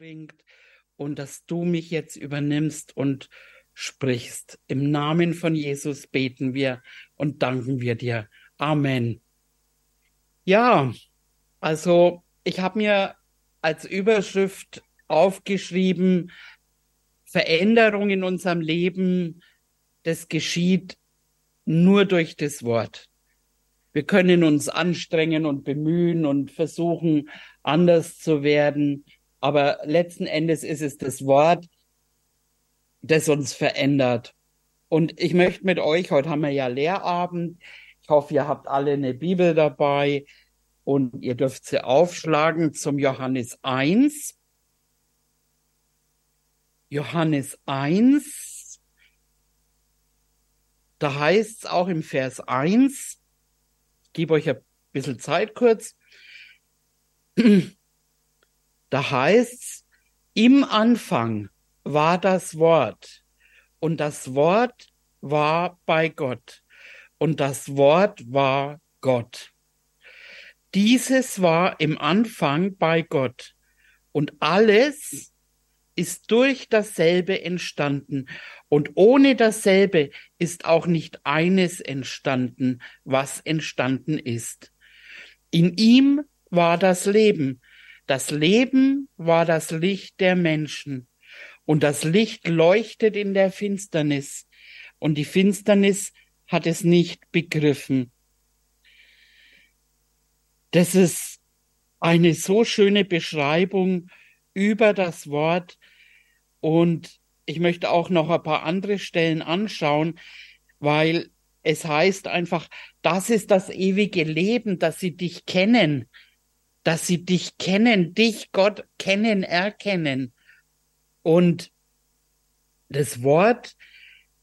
bringt und dass du mich jetzt übernimmst und sprichst. Im Namen von Jesus beten wir und danken wir dir. Amen. Ja, also ich habe mir als Überschrift aufgeschrieben, Veränderung in unserem Leben, das geschieht nur durch das Wort. Wir können uns anstrengen und bemühen und versuchen, anders zu werden. Aber letzten Endes ist es das Wort, das uns verändert. Und ich möchte mit euch, heute haben wir ja Lehrabend. Ich hoffe, ihr habt alle eine Bibel dabei und ihr dürft sie aufschlagen zum Johannes 1. Johannes 1. Da heißt es auch im Vers 1, ich gebe euch ein bisschen Zeit kurz. Da heißt es, im Anfang war das Wort und das Wort war bei Gott und das Wort war Gott. Dieses war im Anfang bei Gott und alles ist durch dasselbe entstanden und ohne dasselbe ist auch nicht eines entstanden, was entstanden ist. In ihm war das Leben. Das Leben war das Licht der Menschen. Und das Licht leuchtet in der Finsternis. Und die Finsternis hat es nicht begriffen. Das ist eine so schöne Beschreibung über das Wort. Und ich möchte auch noch ein paar andere Stellen anschauen, weil es heißt einfach, das ist das ewige Leben, dass sie dich kennen, dass sie dich kennen, dich Gott kennen, erkennen. Und das Wort,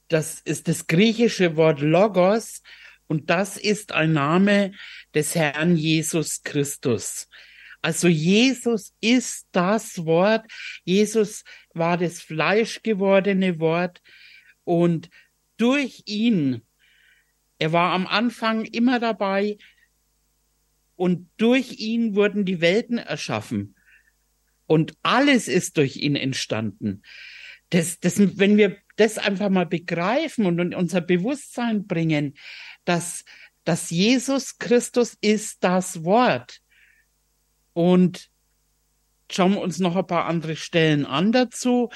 das ist das griechische Wort Logos und das ist ein Name des Herrn Jesus Christus. Also Jesus ist das Wort. Jesus war das fleischgewordene Wort und durch ihn, er war am Anfang immer dabei und durch ihn wurden die Welten erschaffen. Und alles ist durch ihn entstanden. Das, das, wenn wir das einfach mal begreifen und in unser Bewusstsein bringen, dass, dass Jesus Christus ist das Wort. Und schauen wir uns noch ein paar andere Stellen an dazu.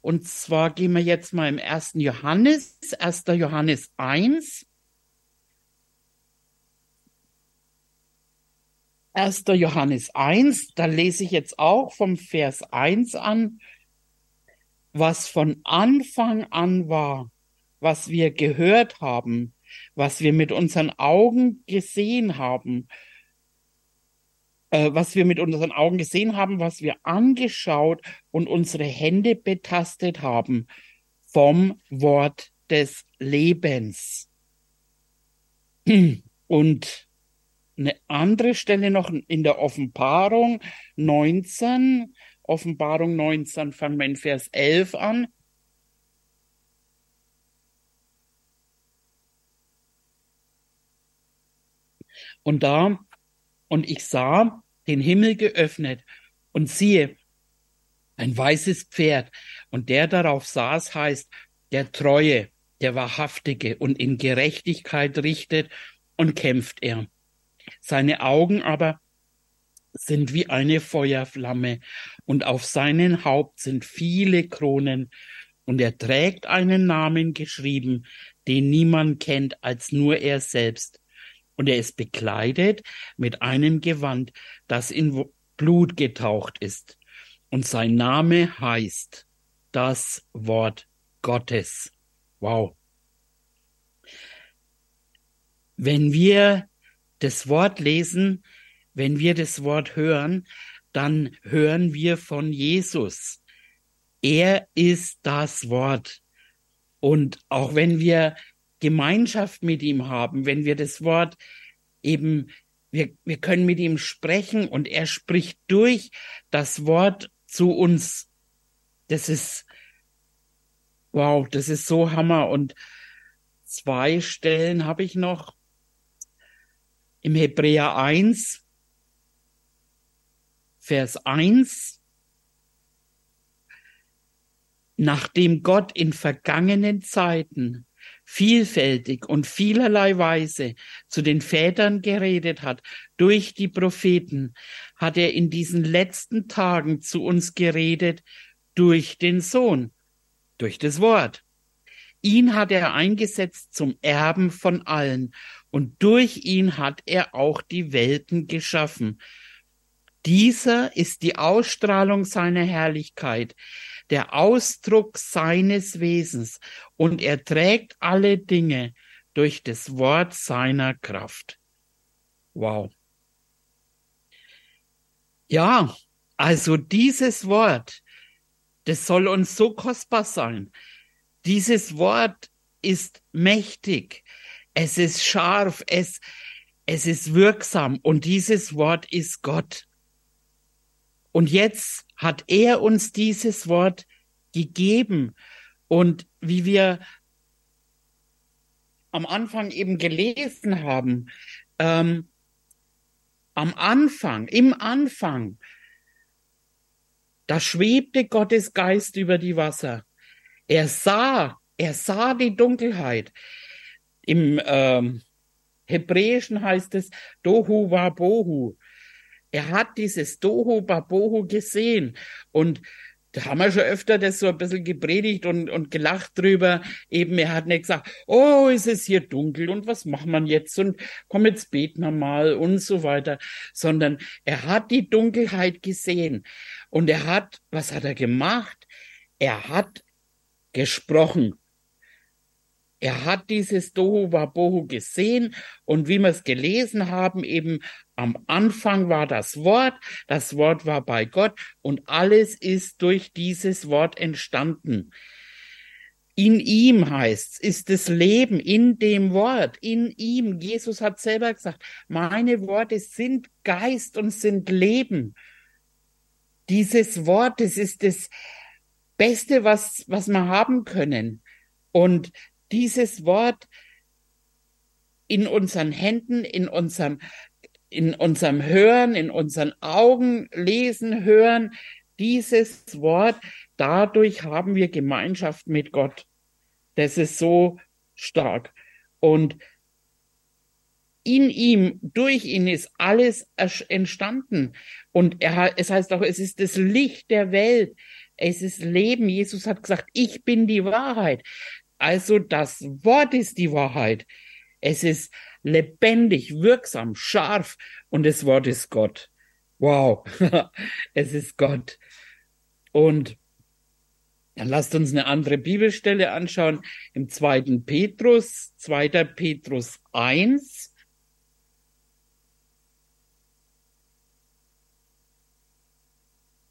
Und zwar gehen wir jetzt mal im ersten Johannes, 1. Johannes 1. 1. Johannes 1, da lese ich jetzt auch vom Vers 1 an, was von Anfang an war, was wir gehört haben, was wir mit unseren Augen gesehen haben, äh, was wir mit unseren Augen gesehen haben, was wir angeschaut und unsere Hände betastet haben vom Wort des Lebens. Und eine andere Stelle noch in der Offenbarung 19. Offenbarung 19 fangen wir in Vers 11 an. Und da, und ich sah den Himmel geöffnet und siehe, ein weißes Pferd und der darauf saß heißt der Treue, der Wahrhaftige und in Gerechtigkeit richtet und kämpft er. Seine Augen aber sind wie eine Feuerflamme und auf seinen Haupt sind viele Kronen und er trägt einen Namen geschrieben, den niemand kennt als nur er selbst. Und er ist bekleidet mit einem Gewand, das in Blut getaucht ist. Und sein Name heißt das Wort Gottes. Wow. Wenn wir das Wort lesen, wenn wir das Wort hören, dann hören wir von Jesus. Er ist das Wort. Und auch wenn wir Gemeinschaft mit ihm haben, wenn wir das Wort eben, wir, wir können mit ihm sprechen und er spricht durch das Wort zu uns. Das ist, wow, das ist so Hammer. Und zwei Stellen habe ich noch im Hebräer 1, Vers 1. nachdem Gott in vergangenen Zeiten vielfältig und vielerlei Weise zu den Vätern geredet hat, durch die Propheten, hat er in diesen letzten Tagen zu uns geredet durch den Sohn, durch das Wort. Ihn hat er eingesetzt zum Erben von allen und durch ihn hat er auch die Welten geschaffen. Dieser ist die Ausstrahlung seiner Herrlichkeit, der Ausdruck seines Wesens und er trägt alle Dinge durch das Wort seiner Kraft. Wow. Ja, also dieses Wort, das soll uns so kostbar sein. Dieses Wort ist mächtig. Es ist scharf. Es, es ist wirksam. Und dieses Wort ist Gott. Und jetzt hat er uns dieses Wort gegeben. Und wie wir am Anfang eben gelesen haben, ähm, am Anfang, im Anfang, da schwebte Gottes Geist über die Wasser. Er sah, er sah die Dunkelheit. Im ähm, Hebräischen heißt es Dohu Wabohu. Er hat dieses Dohu Babohu gesehen und da haben wir schon öfter das so ein bisschen gepredigt und, und gelacht drüber. Eben, er hat nicht gesagt, oh, ist es hier dunkel und was macht man jetzt und komm, jetzt beten wir mal und so weiter. Sondern er hat die Dunkelheit gesehen und er hat, was hat er gemacht? Er hat gesprochen. Er hat dieses Dohu Wabohu gesehen und wie wir es gelesen haben, eben am Anfang war das Wort, das Wort war bei Gott und alles ist durch dieses Wort entstanden. In ihm heißt's, ist das Leben in dem Wort, in ihm. Jesus hat selber gesagt, meine Worte sind Geist und sind Leben. Dieses Wort, das ist das Beste, was, was wir haben können. Und dieses Wort in unseren Händen, in unserem, in unserem Hören, in unseren Augen lesen, hören, dieses Wort, dadurch haben wir Gemeinschaft mit Gott. Das ist so stark. Und in ihm, durch ihn ist alles entstanden. Und er, es heißt auch, es ist das Licht der Welt. Es ist Leben. Jesus hat gesagt, ich bin die Wahrheit. Also das Wort ist die Wahrheit. Es ist lebendig, wirksam, scharf und das Wort ist Gott. Wow, es ist Gott. Und dann lasst uns eine andere Bibelstelle anschauen im zweiten Petrus, zweiter Petrus 1.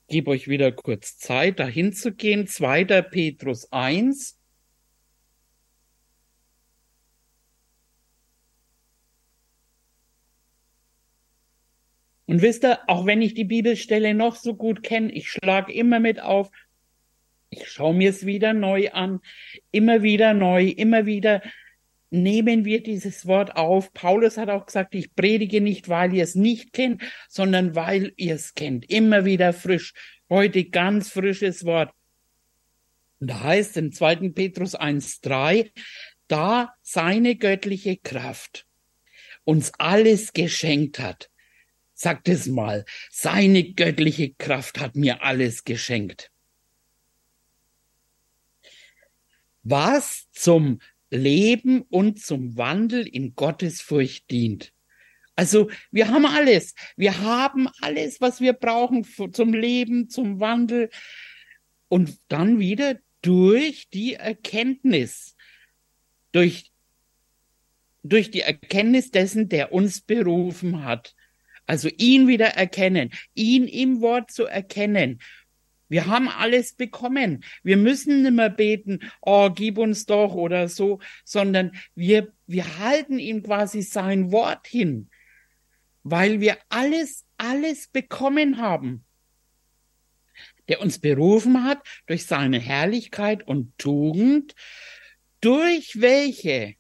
Gebe euch wieder kurz Zeit, dahin zu gehen. Zweiter Petrus 1. Und wisst ihr, auch wenn ich die Bibelstelle noch so gut kenne, ich schlage immer mit auf, ich schaue mir es wieder neu an, immer wieder neu, immer wieder nehmen wir dieses Wort auf. Paulus hat auch gesagt, ich predige nicht, weil ihr es nicht kennt, sondern weil ihr es kennt. Immer wieder frisch. Heute ganz frisches Wort. Und da heißt in 2. Petrus 1.3, da seine göttliche Kraft uns alles geschenkt hat Sagt es mal, seine göttliche Kraft hat mir alles geschenkt. Was zum Leben und zum Wandel in Gottesfurcht dient. Also wir haben alles. Wir haben alles, was wir brauchen zum Leben, zum Wandel. Und dann wieder durch die Erkenntnis, durch, durch die Erkenntnis dessen, der uns berufen hat. Also ihn wieder erkennen, ihn im Wort zu erkennen. Wir haben alles bekommen. Wir müssen nicht mehr beten, oh, gib uns doch oder so, sondern wir, wir halten ihm quasi sein Wort hin, weil wir alles, alles bekommen haben der uns berufen hat durch seine Herrlichkeit und Tugend, durch welche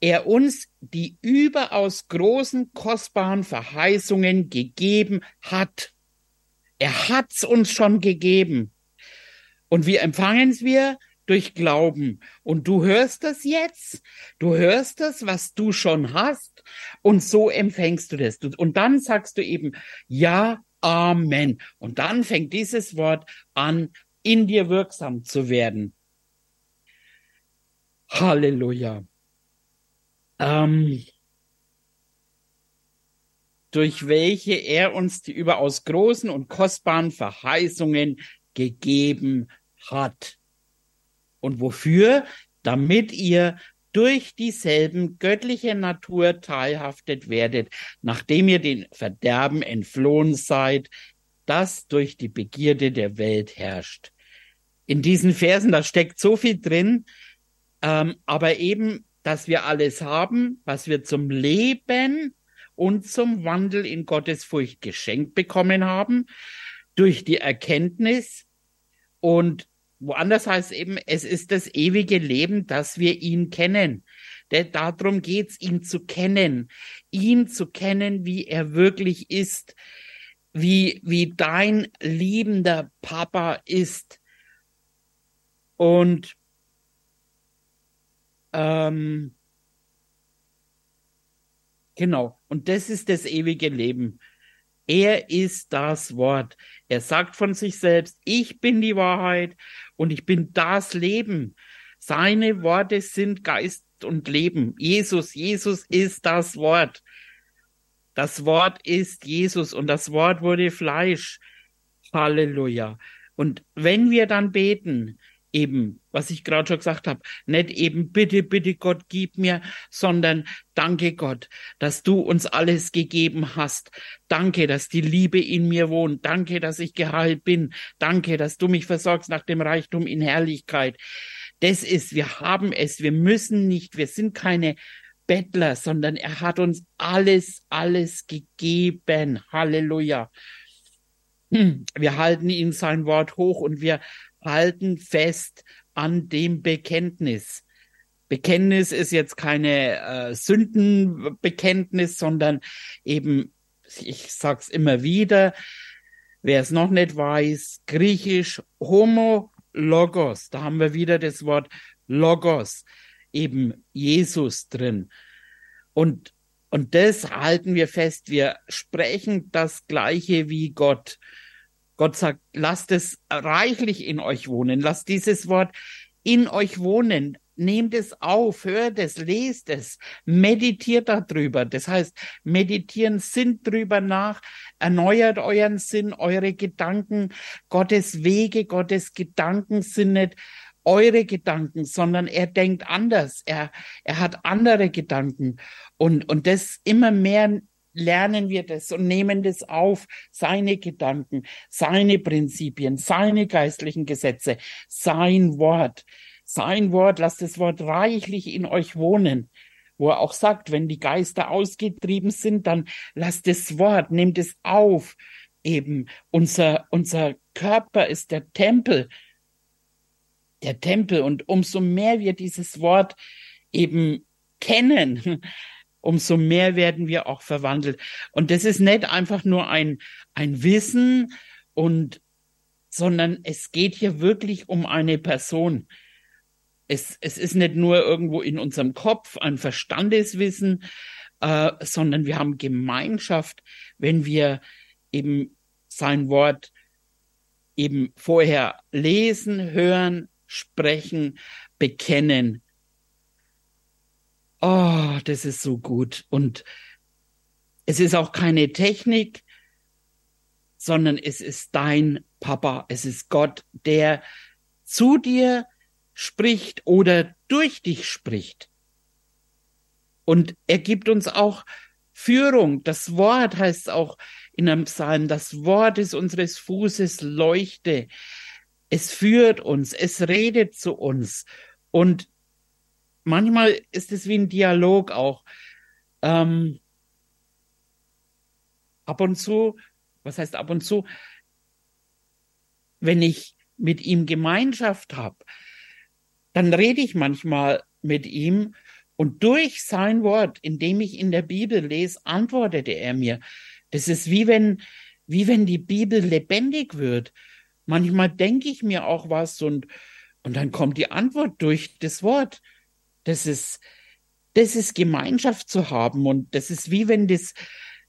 er uns die überaus großen, kostbaren Verheißungen gegeben hat. Er hat's uns schon gegeben. Und wie empfangen es wir? Durch Glauben. Und du hörst das jetzt, du hörst das, was du schon hast, und so empfängst du das. Und dann sagst du eben, ja, Amen. Und dann fängt dieses Wort an, in dir wirksam zu werden. Halleluja. Ähm, durch welche er uns die überaus großen und kostbaren Verheißungen gegeben hat. Und wofür? Damit ihr durch dieselben göttliche Natur teilhaftet werdet, nachdem ihr den Verderben entflohen seid, das durch die Begierde der Welt herrscht. In diesen Versen, da steckt so viel drin, ähm, aber eben, dass wir alles haben, was wir zum Leben und zum Wandel in Gottes Furcht geschenkt bekommen haben, durch die Erkenntnis und woanders heißt eben, es ist das ewige Leben, dass wir ihn kennen. Denn darum geht's, ihn zu kennen, ihn zu kennen, wie er wirklich ist, wie, wie dein liebender Papa ist. Und ähm, genau, und das ist das ewige Leben. Er ist das Wort. Er sagt von sich selbst, ich bin die Wahrheit und ich bin das Leben. Seine Worte sind Geist und Leben. Jesus, Jesus ist das Wort. Das Wort ist Jesus und das Wort wurde Fleisch. Halleluja. Und wenn wir dann beten, eben, was ich gerade schon gesagt habe, nicht eben bitte, bitte Gott, gib mir, sondern danke Gott, dass du uns alles gegeben hast. Danke, dass die Liebe in mir wohnt. Danke, dass ich geheilt bin. Danke, dass du mich versorgst nach dem Reichtum in Herrlichkeit. Das ist, wir haben es, wir müssen nicht, wir sind keine Bettler, sondern er hat uns alles, alles gegeben. Halleluja. Hm, wir halten ihm sein Wort hoch und wir halten fest an dem Bekenntnis. Bekenntnis ist jetzt keine äh, Sündenbekenntnis, sondern eben, ich sag's immer wieder, wer es noch nicht weiß, griechisch Homo Logos, da haben wir wieder das Wort Logos, eben Jesus drin. Und, und das halten wir fest, wir sprechen das Gleiche wie Gott. Gott sagt, lasst es reichlich in euch wohnen. Lasst dieses Wort in euch wohnen. Nehmt es auf, hört es, lest es, meditiert darüber. Das heißt, meditieren, sinnt drüber nach, erneuert euren Sinn, eure Gedanken. Gottes Wege, Gottes Gedanken sind nicht eure Gedanken, sondern er denkt anders. Er, er hat andere Gedanken. Und, und das immer mehr lernen wir das und nehmen das auf, seine Gedanken, seine Prinzipien, seine geistlichen Gesetze, sein Wort. Sein Wort, lasst das Wort reichlich in euch wohnen wo er auch sagt, wenn die Geister ausgetrieben sind, dann lasst das Wort, nehmt es auf. Eben unser, unser Körper ist der Tempel, der Tempel. Und umso mehr wir dieses Wort eben kennen, umso mehr werden wir auch verwandelt. Und das ist nicht einfach nur ein, ein Wissen und, sondern es geht hier wirklich um eine Person. Es, es ist nicht nur irgendwo in unserem Kopf ein Verstandeswissen, äh, sondern wir haben Gemeinschaft, wenn wir eben sein Wort eben vorher lesen, hören, sprechen, bekennen Oh, das ist so gut. Und es ist auch keine Technik, sondern es ist dein Papa, es ist Gott, der zu dir spricht oder durch dich spricht. Und er gibt uns auch Führung. Das Wort heißt auch in einem Psalm, das Wort ist unseres Fußes Leuchte. Es führt uns, es redet zu uns. Und manchmal ist es wie ein Dialog auch. Ähm, ab und zu, was heißt ab und zu, wenn ich mit ihm Gemeinschaft habe, dann rede ich manchmal mit ihm und durch sein Wort, indem ich in der Bibel lese, antwortete er mir. Das ist wie wenn, wie wenn die Bibel lebendig wird manchmal denke ich mir auch was und, und dann kommt die Antwort durch das Wort. Das ist, das ist Gemeinschaft zu haben und das ist wie wenn das,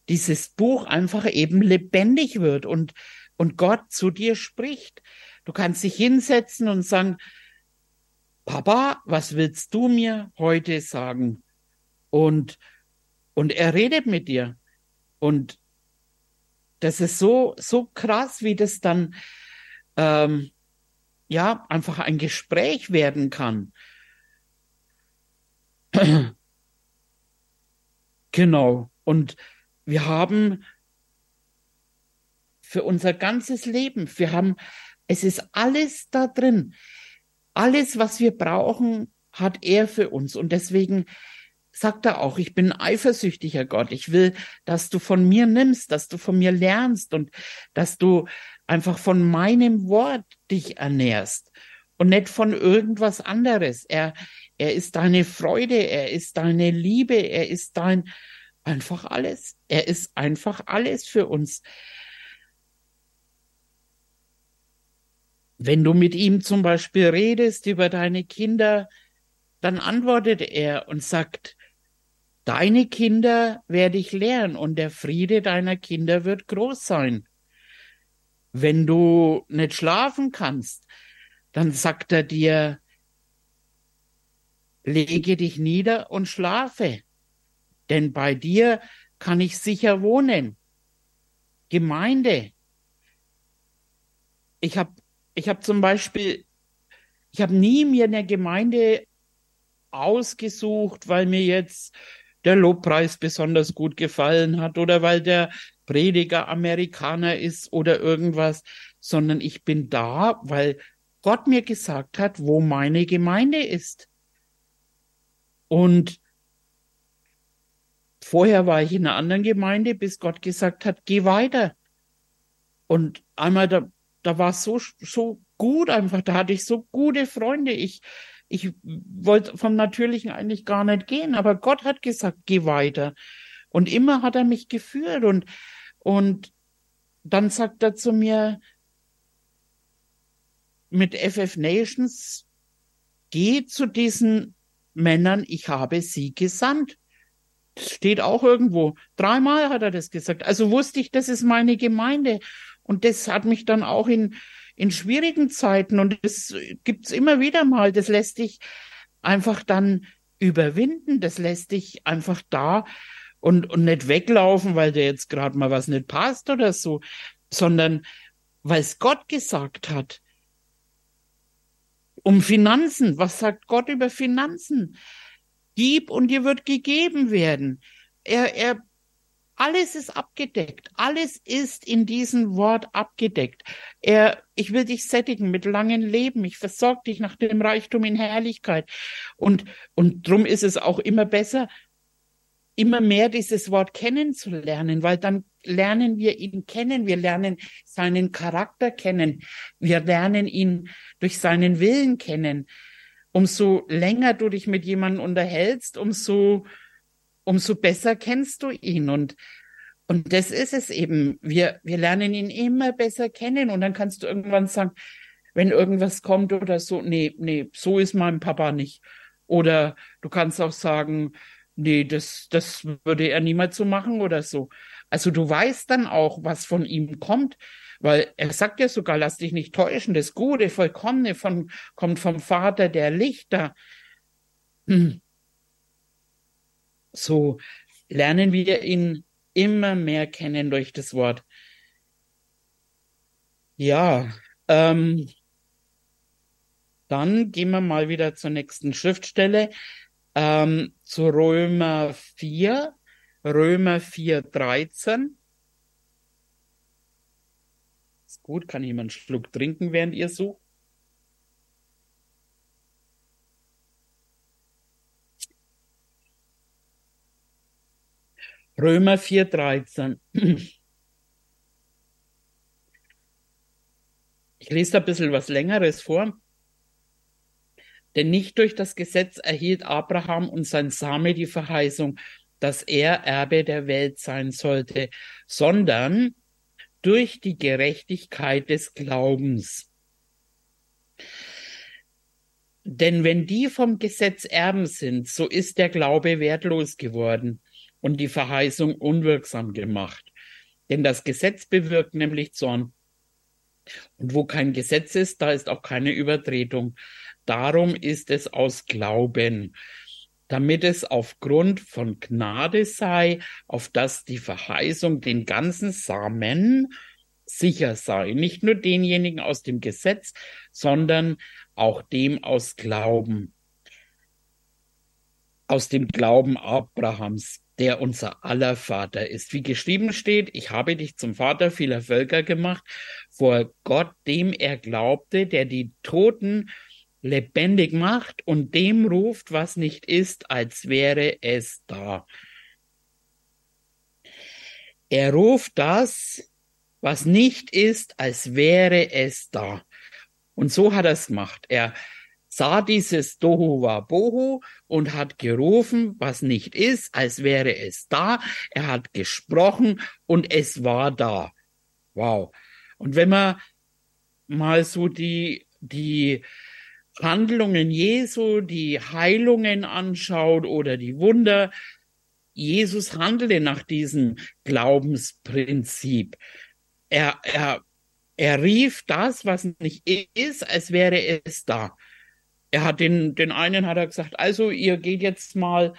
dieses Buch einfach eben lebendig wird und, und Gott zu dir spricht. Du kannst dich hinsetzen und sagen, Papa, was willst du mir heute sagen? Und, und er redet mit dir. Und das ist so, so krass, wie das dann, ähm, ja, einfach ein Gespräch werden kann. genau. Und wir haben für unser ganzes Leben, wir haben, es ist alles da drin. Alles, was wir brauchen, hat er für uns. Und deswegen sagt er auch, ich bin eifersüchtiger Gott. Ich will, dass du von mir nimmst, dass du von mir lernst und dass du einfach von meinem Wort dich ernährst und nicht von irgendwas anderes. Er, er ist deine Freude, er ist deine Liebe, er ist dein, einfach alles. Er ist einfach alles für uns. Wenn du mit ihm zum Beispiel redest über deine Kinder, dann antwortet er und sagt, deine Kinder werde ich lehren und der Friede deiner Kinder wird groß sein. Wenn du nicht schlafen kannst, dann sagt er dir, lege dich nieder und schlafe denn bei dir kann ich sicher wohnen. Gemeinde. Ich habe ich hab zum Beispiel, ich habe nie mir eine Gemeinde ausgesucht, weil mir jetzt der Lobpreis besonders gut gefallen hat oder weil der Prediger Amerikaner ist oder irgendwas, sondern ich bin da, weil Gott mir gesagt hat, wo meine Gemeinde ist. Und Vorher war ich in einer anderen Gemeinde, bis Gott gesagt hat, geh weiter. Und einmal, da, da war es so, so gut einfach, da hatte ich so gute Freunde. Ich, ich wollte vom Natürlichen eigentlich gar nicht gehen, aber Gott hat gesagt, geh weiter. Und immer hat er mich geführt und, und dann sagt er zu mir, mit FF Nations, geh zu diesen Männern, ich habe sie gesandt steht auch irgendwo. Dreimal hat er das gesagt. Also wusste ich, das ist meine Gemeinde. Und das hat mich dann auch in, in schwierigen Zeiten, und das gibt's immer wieder mal, das lässt dich einfach dann überwinden, das lässt dich einfach da und, und nicht weglaufen, weil dir jetzt gerade mal was nicht passt oder so, sondern weil es Gott gesagt hat. Um Finanzen. Was sagt Gott über Finanzen? Gib und dir wird gegeben werden. Er, er, alles ist abgedeckt. Alles ist in diesem Wort abgedeckt. Er, ich will dich sättigen mit langem Leben. Ich versorge dich nach dem Reichtum in Herrlichkeit. Und, und drum ist es auch immer besser, immer mehr dieses Wort kennenzulernen, weil dann lernen wir ihn kennen, wir lernen seinen Charakter kennen, wir lernen ihn durch seinen Willen kennen umso länger du dich mit jemandem unterhältst, umso, umso besser kennst du ihn. Und, und das ist es eben. Wir, wir lernen ihn immer besser kennen. Und dann kannst du irgendwann sagen, wenn irgendwas kommt oder so, nee, nee, so ist mein Papa nicht. Oder du kannst auch sagen, nee, das, das würde er niemals so machen oder so. Also du weißt dann auch, was von ihm kommt. Weil er sagt ja sogar, lass dich nicht täuschen, das Gute, Vollkommene von, kommt vom Vater der Lichter. Hm. So lernen wir ihn immer mehr kennen durch das Wort. Ja, ähm, dann gehen wir mal wieder zur nächsten Schriftstelle, ähm, zu Römer 4, Römer 4, 13. Gut, kann mal einen Schluck trinken, während ihr sucht? Römer 4,13. Ich lese da ein bisschen was Längeres vor. Denn nicht durch das Gesetz erhielt Abraham und sein Same die Verheißung, dass er Erbe der Welt sein sollte, sondern durch die Gerechtigkeit des Glaubens. Denn wenn die vom Gesetz Erben sind, so ist der Glaube wertlos geworden und die Verheißung unwirksam gemacht. Denn das Gesetz bewirkt nämlich Zorn. Und wo kein Gesetz ist, da ist auch keine Übertretung. Darum ist es aus Glauben, damit es aufgrund von Gnade sei, auf dass die Verheißung den ganzen Samen sicher sei. Nicht nur denjenigen aus dem Gesetz, sondern auch dem aus Glauben. Aus dem Glauben Abrahams der unser aller Vater ist. Wie geschrieben steht, ich habe dich zum Vater vieler Völker gemacht, vor Gott, dem er glaubte, der die Toten lebendig macht und dem ruft, was nicht ist, als wäre es da. Er ruft das, was nicht ist, als wäre es da. Und so hat er es gemacht. Er sah dieses Dohu Bohu und hat gerufen, was nicht ist, als wäre es da. Er hat gesprochen und es war da. Wow. Und wenn man mal so die, die Handlungen Jesu, die Heilungen anschaut oder die Wunder, Jesus handelte nach diesem Glaubensprinzip. Er, er, er rief das, was nicht ist, als wäre es da er hat den, den einen hat er gesagt, also ihr geht jetzt mal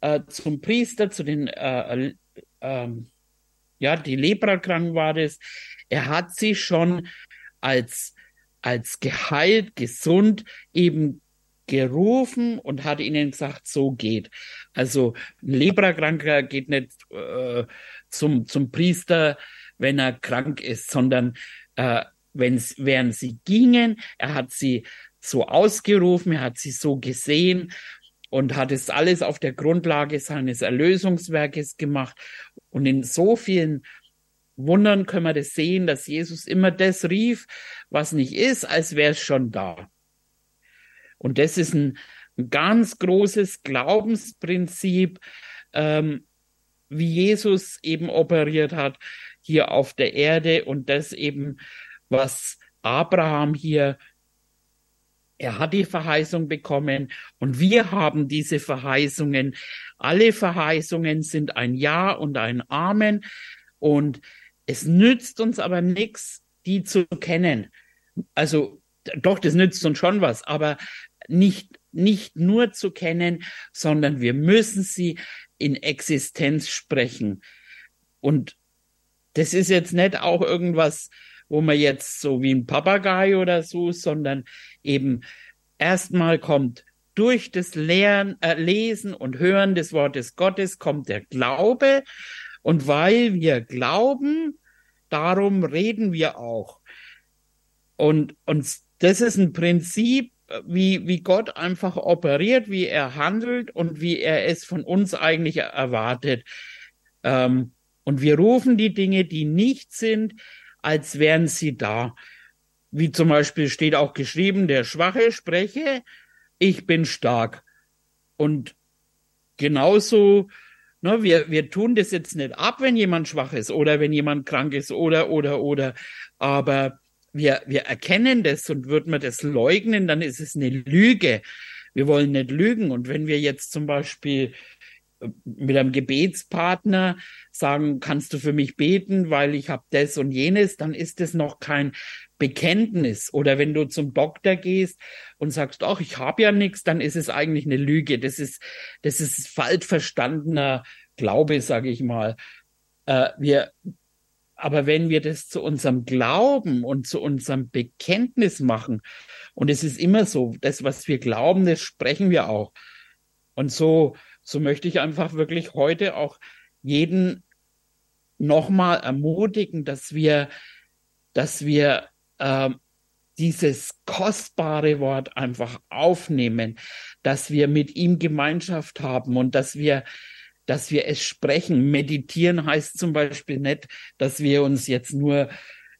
äh, zum Priester, zu den, äh, äh, ja, die Leprakranken war das. Er hat sie schon als, als geheilt, gesund eben gerufen und hat ihnen gesagt, so geht. Also ein Leprakranker geht nicht äh, zum, zum Priester, wenn er krank ist, sondern äh, wenn's, während sie gingen, er hat sie so ausgerufen, er hat sie so gesehen und hat es alles auf der Grundlage seines Erlösungswerkes gemacht. Und in so vielen Wundern können wir das sehen, dass Jesus immer das rief, was nicht ist, als wäre es schon da. Und das ist ein, ein ganz großes Glaubensprinzip, ähm, wie Jesus eben operiert hat hier auf der Erde und das eben, was Abraham hier er hat die Verheißung bekommen und wir haben diese Verheißungen. Alle Verheißungen sind ein Ja und ein Amen und es nützt uns aber nichts, die zu kennen. Also doch, das nützt uns schon was, aber nicht, nicht nur zu kennen, sondern wir müssen sie in Existenz sprechen. Und das ist jetzt nicht auch irgendwas, wo man jetzt so wie ein Papagei oder so, sondern eben erstmal kommt durch das Lehren, äh, Lesen und Hören des Wortes Gottes kommt der Glaube. Und weil wir glauben, darum reden wir auch. Und, und das ist ein Prinzip, wie, wie Gott einfach operiert, wie er handelt und wie er es von uns eigentlich erwartet. Ähm, und wir rufen die Dinge, die nicht sind, als wären sie da. Wie zum Beispiel steht auch geschrieben, der Schwache spreche, ich bin stark. Und genauso, ne, wir, wir tun das jetzt nicht ab, wenn jemand schwach ist oder wenn jemand krank ist oder, oder, oder. Aber wir, wir erkennen das und würden wir das leugnen, dann ist es eine Lüge. Wir wollen nicht lügen. Und wenn wir jetzt zum Beispiel mit einem Gebetspartner sagen, kannst du für mich beten, weil ich habe das und jenes, dann ist es noch kein Bekenntnis. Oder wenn du zum Doktor gehst und sagst, ach, ich habe ja nichts, dann ist es eigentlich eine Lüge. Das ist, das ist falsch verstandener Glaube, sage ich mal. Äh, wir, aber wenn wir das zu unserem Glauben und zu unserem Bekenntnis machen, und es ist immer so, das, was wir glauben, das sprechen wir auch. Und so so möchte ich einfach wirklich heute auch jeden nochmal ermutigen, dass wir, dass wir äh, dieses kostbare Wort einfach aufnehmen, dass wir mit ihm Gemeinschaft haben und dass wir, dass wir es sprechen. Meditieren heißt zum Beispiel nicht, dass wir uns jetzt nur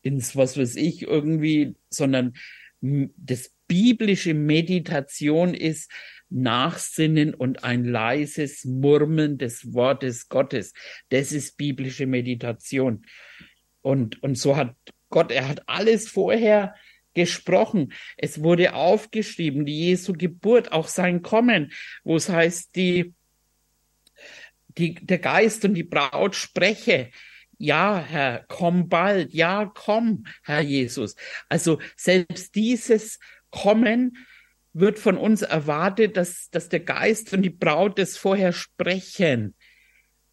ins, was weiß ich, irgendwie, sondern das biblische Meditation ist, Nachsinnen und ein leises Murmeln des Wortes Gottes. Das ist biblische Meditation. Und, und so hat Gott, er hat alles vorher gesprochen. Es wurde aufgeschrieben, die Jesu Geburt, auch sein Kommen, wo es heißt, die, die, der Geist und die Braut spreche. Ja, Herr, komm bald. Ja, komm, Herr Jesus. Also selbst dieses Kommen wird von uns erwartet, dass, dass der Geist und die Braut das vorher sprechen,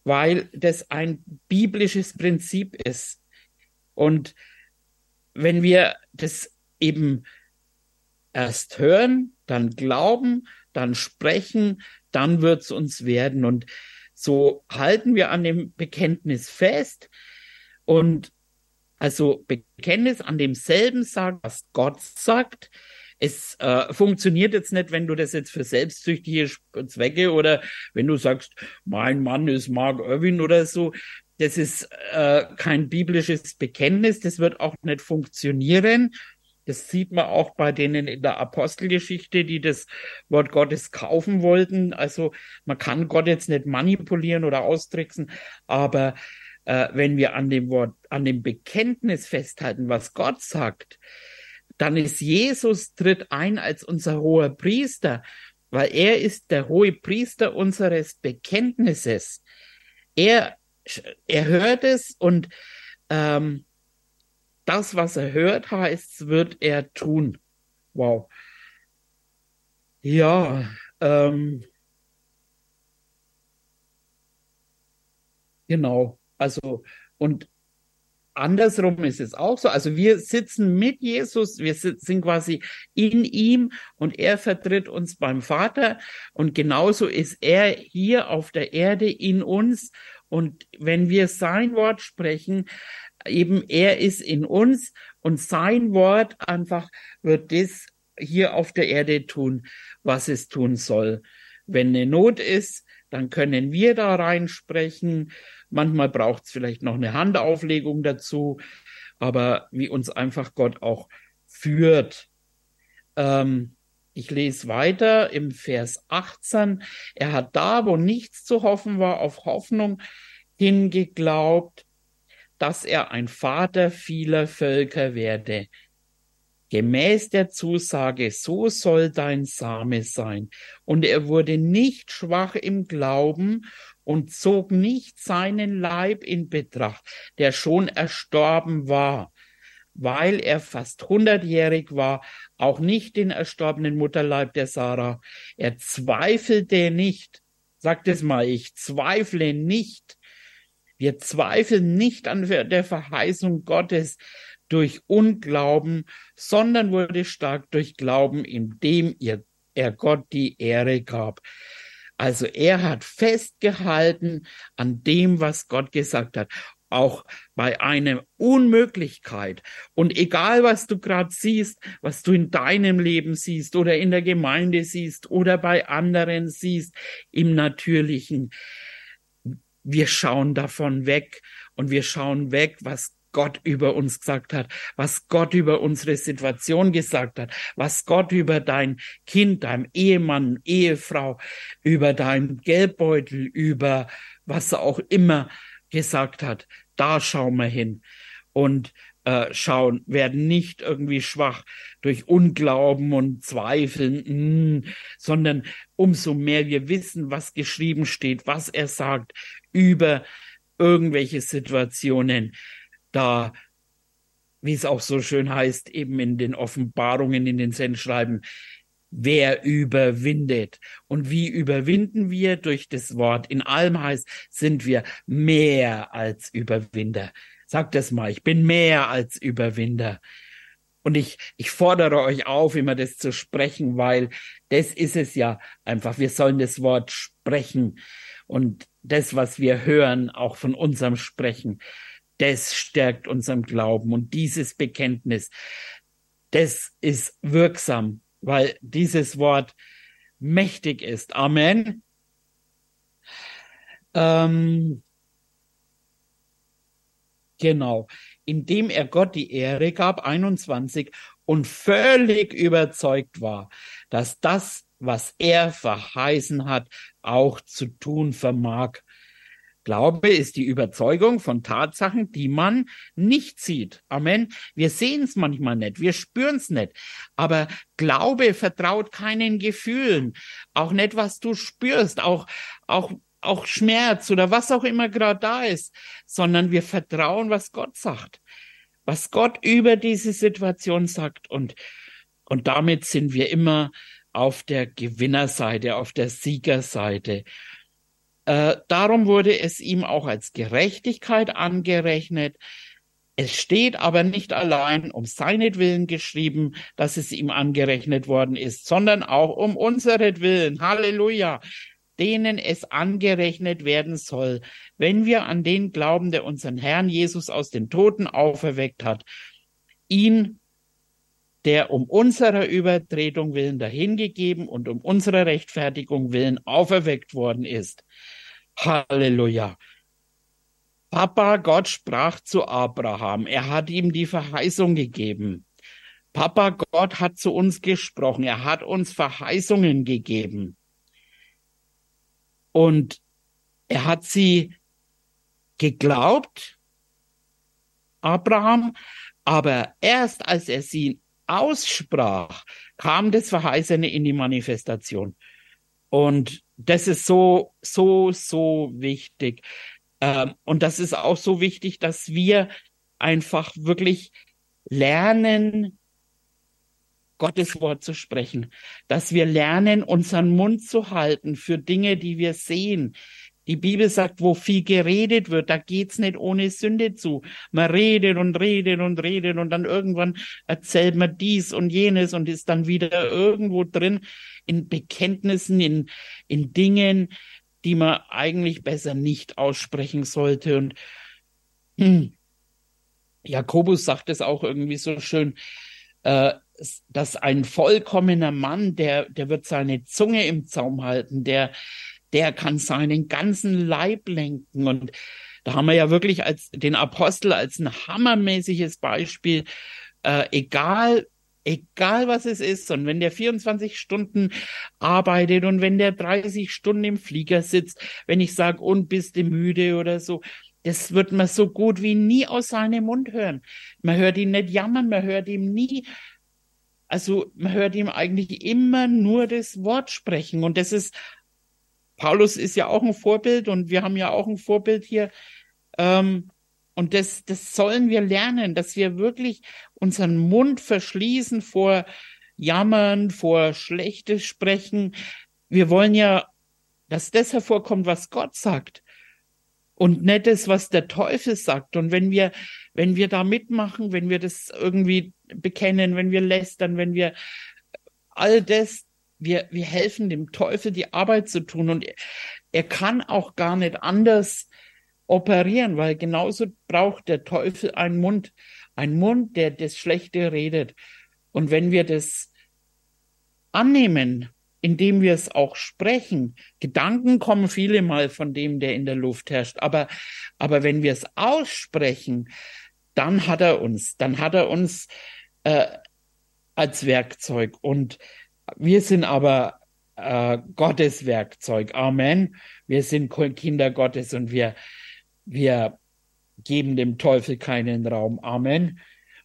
weil das ein biblisches Prinzip ist. Und wenn wir das eben erst hören, dann glauben, dann sprechen, dann wird es uns werden. Und so halten wir an dem Bekenntnis fest und also Bekenntnis an demselben sagen, was Gott sagt. Es äh, funktioniert jetzt nicht, wenn du das jetzt für selbstsüchtige Zwecke oder wenn du sagst, mein Mann ist Mark Irwin oder so. Das ist äh, kein biblisches Bekenntnis, das wird auch nicht funktionieren. Das sieht man auch bei denen in der Apostelgeschichte, die das Wort Gottes kaufen wollten. Also man kann Gott jetzt nicht manipulieren oder austricksen, aber äh, wenn wir an dem Wort, an dem Bekenntnis festhalten, was Gott sagt, dann ist Jesus tritt ein als unser hoher Priester, weil er ist der hohe Priester unseres Bekenntnisses. Er, er hört es und ähm, das, was er hört, heißt, wird er tun. Wow. Ja, ähm, genau. Also, und andersrum ist es auch so. Also wir sitzen mit Jesus, wir sind quasi in ihm und er vertritt uns beim Vater und genauso ist er hier auf der Erde in uns. Und wenn wir sein Wort sprechen, eben er ist in uns und sein Wort einfach wird das hier auf der Erde tun, was es tun soll. Wenn eine Not ist, dann können wir da reinsprechen. Manchmal braucht es vielleicht noch eine Handauflegung dazu, aber wie uns einfach Gott auch führt. Ähm, ich lese weiter im Vers 18. Er hat da, wo nichts zu hoffen war, auf Hoffnung hingeglaubt, dass er ein Vater vieler Völker werde. Gemäß der Zusage, so soll dein Same sein. Und er wurde nicht schwach im Glauben und zog nicht seinen Leib in Betracht, der schon erstorben war, weil er fast hundertjährig war, auch nicht den erstorbenen Mutterleib der Sarah. Er zweifelte nicht. Sagt es mal, ich zweifle nicht wir zweifeln nicht an der Verheißung Gottes durch Unglauben, sondern wurde stark durch Glauben, indem ihr, er Gott die Ehre gab. Also er hat festgehalten an dem, was Gott gesagt hat auch bei einer Unmöglichkeit. Und egal, was du gerade siehst, was du in deinem Leben siehst oder in der Gemeinde siehst oder bei anderen siehst, im Natürlichen, wir schauen davon weg und wir schauen weg, was Gott über uns gesagt hat, was Gott über unsere Situation gesagt hat, was Gott über dein Kind, dein Ehemann, Ehefrau, über dein Geldbeutel, über was auch immer gesagt hat. Da schauen wir hin. Und äh, schauen, werden nicht irgendwie schwach durch Unglauben und Zweifeln, mh, mm, sondern umso mehr wir wissen, was geschrieben steht, was er sagt über irgendwelche Situationen, da wie es auch so schön heißt, eben in den Offenbarungen, in den Sendschreiben, wer überwindet. Und wie überwinden wir durch das Wort? In allem heißt, sind wir mehr als Überwinder. Sagt das mal, ich bin mehr als Überwinder. Und ich, ich fordere euch auf, immer das zu sprechen, weil das ist es ja einfach. Wir sollen das Wort sprechen. Und das, was wir hören, auch von unserem Sprechen, das stärkt unseren Glauben. Und dieses Bekenntnis, das ist wirksam, weil dieses Wort mächtig ist. Amen. Ähm, Genau, indem er Gott die Ehre gab, 21, und völlig überzeugt war, dass das, was er verheißen hat, auch zu tun vermag. Glaube ist die Überzeugung von Tatsachen, die man nicht sieht. Amen. Wir sehen es manchmal nicht, wir spüren es nicht. Aber Glaube vertraut keinen Gefühlen, auch nicht, was du spürst, auch, auch, auch Schmerz oder was auch immer gerade da ist, sondern wir vertrauen, was Gott sagt, was Gott über diese Situation sagt. Und, und damit sind wir immer auf der Gewinnerseite, auf der Siegerseite. Äh, darum wurde es ihm auch als Gerechtigkeit angerechnet. Es steht aber nicht allein um seinetwillen geschrieben, dass es ihm angerechnet worden ist, sondern auch um unseretwillen. Halleluja denen es angerechnet werden soll, wenn wir an den glauben, der unseren Herrn Jesus aus den Toten auferweckt hat, ihn, der um unserer Übertretung willen dahingegeben und um unserer Rechtfertigung willen auferweckt worden ist. Halleluja. Papa Gott sprach zu Abraham. Er hat ihm die Verheißung gegeben. Papa Gott hat zu uns gesprochen. Er hat uns Verheißungen gegeben. Und er hat sie geglaubt, Abraham, aber erst als er sie aussprach, kam das Verheißene in die Manifestation. Und das ist so, so, so wichtig. Ähm, und das ist auch so wichtig, dass wir einfach wirklich lernen, Gottes Wort zu sprechen, dass wir lernen, unseren Mund zu halten für Dinge, die wir sehen. Die Bibel sagt, wo viel geredet wird, da geht's nicht ohne Sünde zu. Man redet und redet und redet und dann irgendwann erzählt man dies und jenes und ist dann wieder irgendwo drin in Bekenntnissen, in, in Dingen, die man eigentlich besser nicht aussprechen sollte. Und hm, Jakobus sagt es auch irgendwie so schön, äh, dass ein vollkommener Mann, der, der wird seine Zunge im Zaum halten, der, der kann seinen ganzen Leib lenken. Und da haben wir ja wirklich als den Apostel als ein hammermäßiges Beispiel, äh, egal egal was es ist. Und wenn der 24 Stunden arbeitet und wenn der 30 Stunden im Flieger sitzt, wenn ich sage, und bist du müde oder so, das wird man so gut wie nie aus seinem Mund hören. Man hört ihn nicht jammern, man hört ihm nie, also man hört ihm eigentlich immer nur das Wort sprechen. Und das ist, Paulus ist ja auch ein Vorbild und wir haben ja auch ein Vorbild hier. Ähm, und das, das sollen wir lernen, dass wir wirklich unseren Mund verschließen vor Jammern, vor Schlechtes sprechen. Wir wollen ja, dass das hervorkommt, was Gott sagt und nicht das, was der Teufel sagt. Und wenn wir, wenn wir da mitmachen, wenn wir das irgendwie bekennen, wenn wir lästern, wenn wir all das, wir, wir helfen dem Teufel die Arbeit zu tun und er, er kann auch gar nicht anders operieren, weil genauso braucht der Teufel einen Mund, einen Mund, der das Schlechte redet. Und wenn wir das annehmen, indem wir es auch sprechen, Gedanken kommen viele mal von dem, der in der Luft herrscht, aber, aber wenn wir es aussprechen, dann hat er uns, dann hat er uns äh, als Werkzeug. Und wir sind aber äh, Gottes Werkzeug. Amen. Wir sind Kinder Gottes und wir, wir geben dem Teufel keinen Raum. Amen.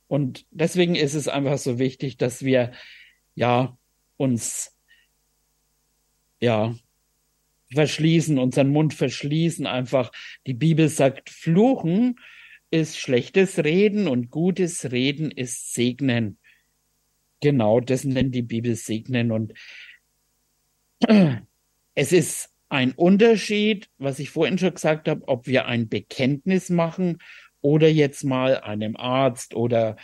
Und deswegen ist es einfach so wichtig, dass wir ja uns ja verschließen, unseren Mund verschließen, einfach. Die Bibel sagt, fluchen ist schlechtes Reden und gutes Reden ist Segnen. Genau, das nennt die Bibel Segnen und es ist ein Unterschied, was ich vorhin schon gesagt habe, ob wir ein Bekenntnis machen oder jetzt mal einem Arzt oder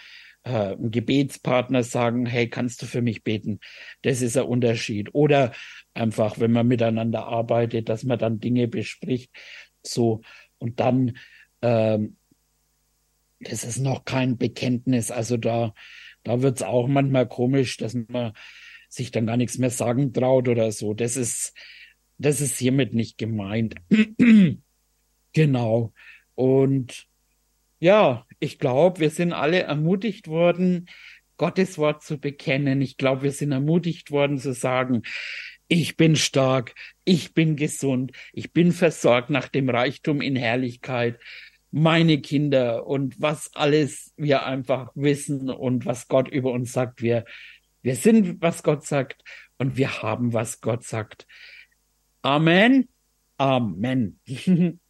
äh, einem Gebetspartner sagen, hey, kannst du für mich beten? Das ist ein Unterschied. Oder einfach, wenn man miteinander arbeitet, dass man dann Dinge bespricht, so und dann, ähm, das ist noch kein Bekenntnis. Also da, da wird's auch manchmal komisch, dass man sich dann gar nichts mehr sagen traut oder so. Das ist, das ist hiermit nicht gemeint. genau. Und ja, ich glaube, wir sind alle ermutigt worden, Gottes Wort zu bekennen. Ich glaube, wir sind ermutigt worden zu sagen, ich bin stark, ich bin gesund, ich bin versorgt nach dem Reichtum in Herrlichkeit, meine Kinder und was alles wir einfach wissen und was Gott über uns sagt. Wir, wir sind, was Gott sagt und wir haben, was Gott sagt. Amen. Amen.